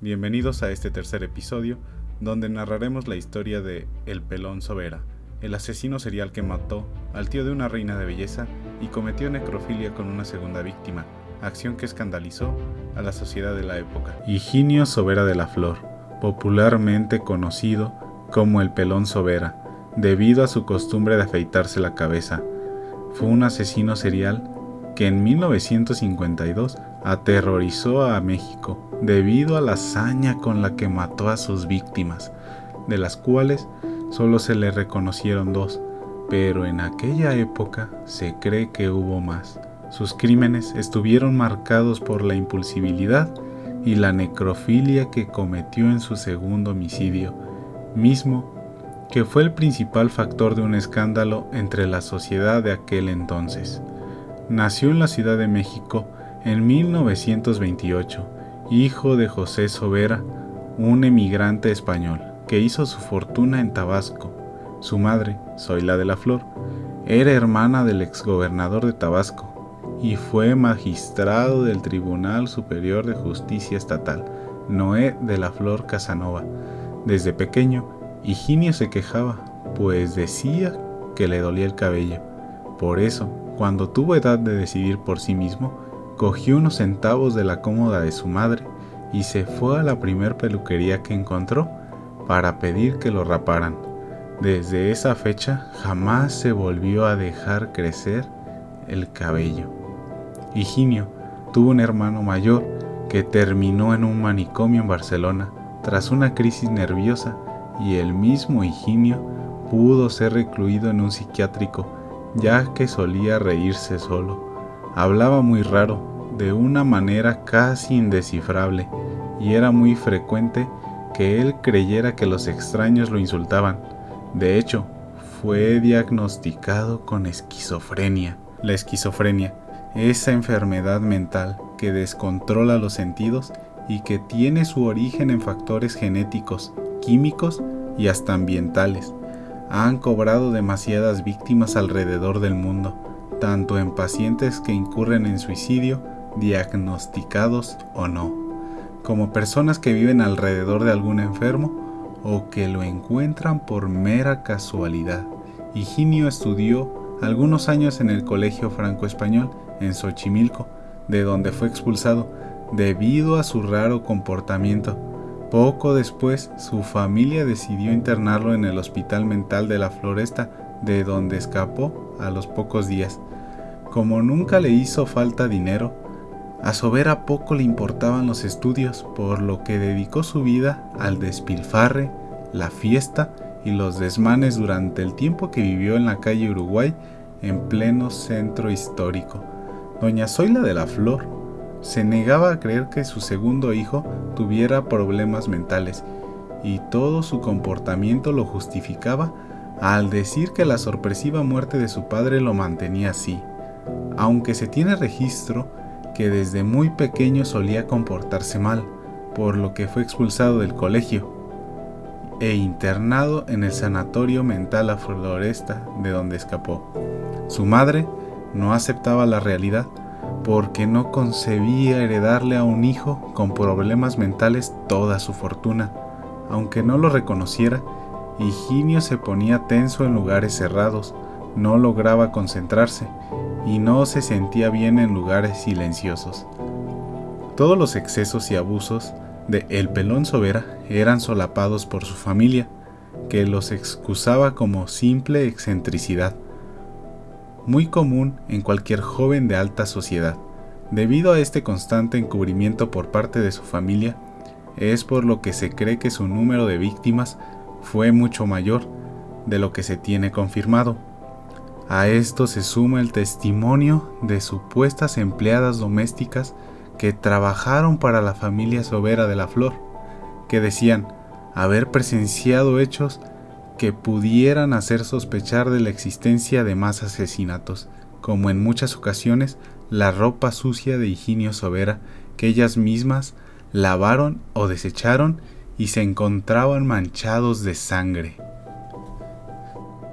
Bienvenidos a este tercer episodio, donde narraremos la historia de El Pelón Sobera, el asesino serial que mató al tío de una reina de belleza y cometió necrofilia con una segunda víctima, acción que escandalizó a la sociedad de la época. Higinio Sobera de la Flor, popularmente conocido como el Pelón Sobera, debido a su costumbre de afeitarse la cabeza. Fue un asesino serial que en 1952 aterrorizó a México debido a la hazaña con la que mató a sus víctimas, de las cuales solo se le reconocieron dos, pero en aquella época se cree que hubo más. Sus crímenes estuvieron marcados por la impulsibilidad y la necrofilia que cometió en su segundo homicidio, mismo que fue el principal factor de un escándalo entre la sociedad de aquel entonces. Nació en la Ciudad de México en 1928, hijo de José Sobera, un emigrante español que hizo su fortuna en Tabasco. Su madre, Zoila de la Flor, era hermana del exgobernador de Tabasco y fue magistrado del Tribunal Superior de Justicia Estatal, Noé de la Flor Casanova. Desde pequeño Higinio se quejaba, pues decía que le dolía el cabello. Por eso, cuando tuvo edad de decidir por sí mismo, cogió unos centavos de la cómoda de su madre y se fue a la primer peluquería que encontró para pedir que lo raparan. Desde esa fecha jamás se volvió a dejar crecer el cabello. Higinio tuvo un hermano mayor que terminó en un manicomio en Barcelona tras una crisis nerviosa y el mismo Higinio pudo ser recluido en un psiquiátrico, ya que solía reírse solo. Hablaba muy raro, de una manera casi indescifrable, y era muy frecuente que él creyera que los extraños lo insultaban. De hecho, fue diagnosticado con esquizofrenia. La esquizofrenia, esa enfermedad mental que descontrola los sentidos y que tiene su origen en factores genéticos, químicos y hasta ambientales, han cobrado demasiadas víctimas alrededor del mundo, tanto en pacientes que incurren en suicidio, diagnosticados o no, como personas que viven alrededor de algún enfermo o que lo encuentran por mera casualidad. Higinio estudió algunos años en el Colegio Franco-Español en Xochimilco, de donde fue expulsado debido a su raro comportamiento poco después, su familia decidió internarlo en el hospital mental de la Floresta, de donde escapó a los pocos días. Como nunca le hizo falta dinero, a Sobera poco le importaban los estudios, por lo que dedicó su vida al despilfarre, la fiesta y los desmanes durante el tiempo que vivió en la calle Uruguay en pleno centro histórico. Doña Zoila de la Flor se negaba a creer que su segundo hijo tuviera problemas mentales y todo su comportamiento lo justificaba al decir que la sorpresiva muerte de su padre lo mantenía así, aunque se tiene registro que desde muy pequeño solía comportarse mal, por lo que fue expulsado del colegio e internado en el sanatorio mental a Floresta de donde escapó. Su madre no aceptaba la realidad porque no concebía heredarle a un hijo con problemas mentales toda su fortuna. Aunque no lo reconociera, Higinio se ponía tenso en lugares cerrados, no lograba concentrarse y no se sentía bien en lugares silenciosos. Todos los excesos y abusos de El Pelón Sobera eran solapados por su familia, que los excusaba como simple excentricidad muy común en cualquier joven de alta sociedad. Debido a este constante encubrimiento por parte de su familia, es por lo que se cree que su número de víctimas fue mucho mayor de lo que se tiene confirmado. A esto se suma el testimonio de supuestas empleadas domésticas que trabajaron para la familia Sobera de la Flor, que decían haber presenciado hechos que pudieran hacer sospechar de la existencia de más asesinatos, como en muchas ocasiones la ropa sucia de Higinio Sobera que ellas mismas lavaron o desecharon y se encontraban manchados de sangre.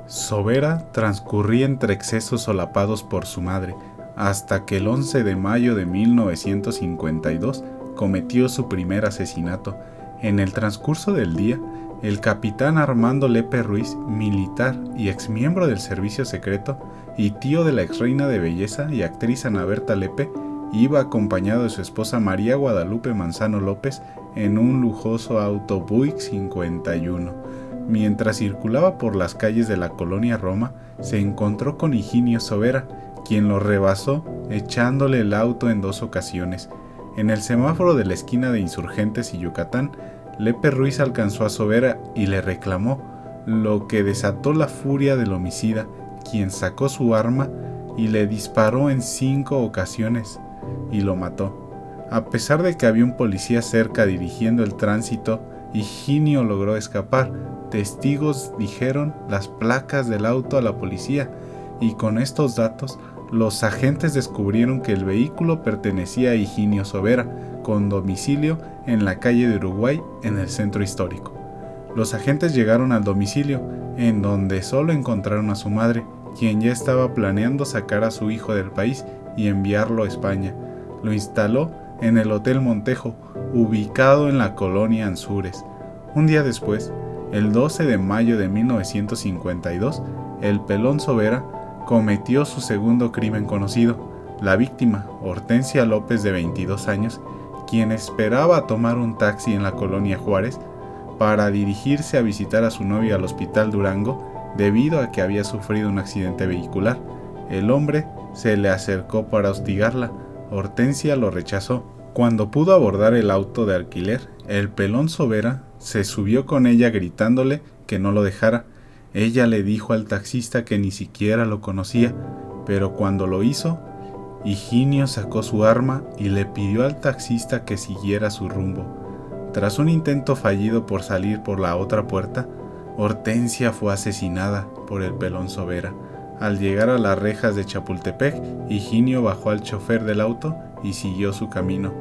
Sobera transcurría entre excesos solapados por su madre, hasta que el 11 de mayo de 1952 cometió su primer asesinato. En el transcurso del día, el capitán Armando Lepe Ruiz, militar y exmiembro del servicio secreto y tío de la ex reina de belleza y actriz Ana Berta Lepe, iba acompañado de su esposa María Guadalupe Manzano López en un lujoso auto Buick 51. Mientras circulaba por las calles de la colonia Roma, se encontró con Higinio Sobera, quien lo rebasó echándole el auto en dos ocasiones. En el semáforo de la esquina de Insurgentes y Yucatán, Lepe Ruiz alcanzó a Sobera y le reclamó, lo que desató la furia del homicida, quien sacó su arma y le disparó en cinco ocasiones y lo mató. A pesar de que había un policía cerca dirigiendo el tránsito, Higinio logró escapar. Testigos dijeron las placas del auto a la policía y con estos datos los agentes descubrieron que el vehículo pertenecía a Higinio Sobera, con domicilio en la calle de Uruguay en el centro histórico. Los agentes llegaron al domicilio, en donde solo encontraron a su madre, quien ya estaba planeando sacar a su hijo del país y enviarlo a España. Lo instaló en el Hotel Montejo, ubicado en la colonia Anzures. Un día después, el 12 de mayo de 1952, el pelón Sobera cometió su segundo crimen conocido. La víctima, Hortensia López de 22 años, quien esperaba tomar un taxi en la colonia Juárez para dirigirse a visitar a su novia al hospital Durango debido a que había sufrido un accidente vehicular. El hombre se le acercó para hostigarla, Hortensia lo rechazó. Cuando pudo abordar el auto de alquiler, el pelón Sobera se subió con ella gritándole que no lo dejara. Ella le dijo al taxista que ni siquiera lo conocía, pero cuando lo hizo, Higinio sacó su arma y le pidió al taxista que siguiera su rumbo. Tras un intento fallido por salir por la otra puerta, Hortensia fue asesinada por el pelón Sobera. Al llegar a las rejas de Chapultepec, Higinio bajó al chofer del auto y siguió su camino.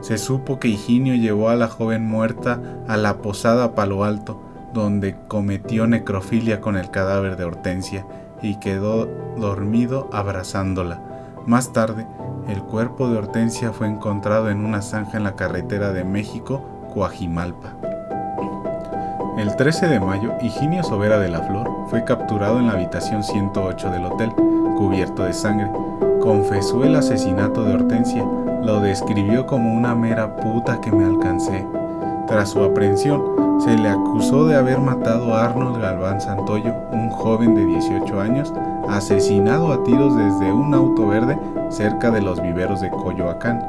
Se supo que Higinio llevó a la joven muerta a la posada Palo Alto, donde cometió necrofilia con el cadáver de Hortensia y quedó dormido abrazándola. Más tarde, el cuerpo de Hortensia fue encontrado en una zanja en la carretera de México, Coajimalpa. El 13 de mayo, Higinio Sobera de la Flor fue capturado en la habitación 108 del hotel, cubierto de sangre. Confesó el asesinato de Hortensia, lo describió como una mera puta que me alcancé. Tras su aprehensión, se le acusó de haber matado a Arnold Galván Santoyo, un joven de 18 años, asesinado a tiros desde un auto verde cerca de los viveros de Coyoacán,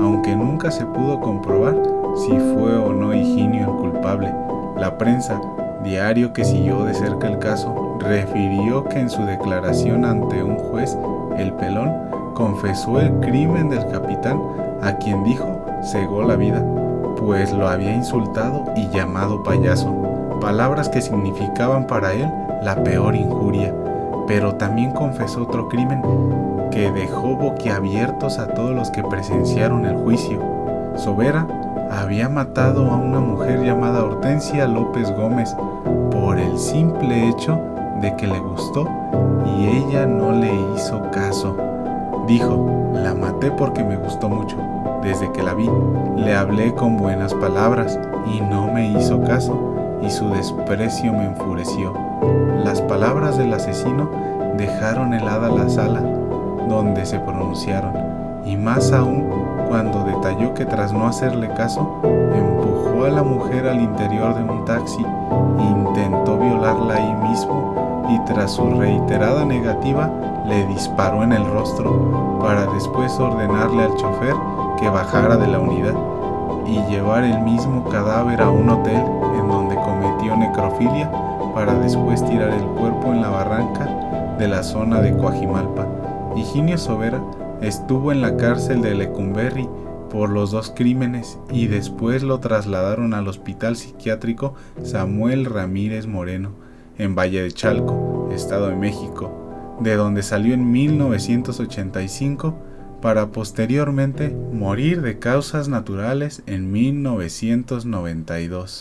aunque nunca se pudo comprobar si fue o no Higinio el culpable. La prensa, diario que siguió de cerca el caso, refirió que en su declaración ante un juez, el pelón confesó el crimen del capitán a quien dijo cegó la vida, pues lo había insultado y llamado payaso, palabras que significaban para él la peor injuria, pero también confesó otro crimen que dejó boquiabiertos a todos los que presenciaron el juicio. Sobera había matado a una mujer llamada Hortensia López Gómez por el simple hecho de que le gustó y ella no le hizo caso. Dijo, la maté porque me gustó mucho. Desde que la vi, le hablé con buenas palabras y no me hizo caso y su desprecio me enfureció. Las palabras del asesino dejaron helada la sala donde se pronunciaron y más aún cuando detalló que tras no hacerle caso, empujó a la mujer al interior de un taxi, intentó violarla ahí mismo y tras su reiterada negativa le disparó en el rostro para después ordenarle al chofer que bajara de la unidad y llevar el mismo cadáver a un hotel en donde cometió necrofilia para después tirar el cuerpo en la barranca de la zona de Coajimalpa. Higinio Sobera Estuvo en la cárcel de Lecumberri por los dos crímenes y después lo trasladaron al Hospital Psiquiátrico Samuel Ramírez Moreno en Valle de Chalco, Estado de México, de donde salió en 1985 para posteriormente morir de causas naturales en 1992.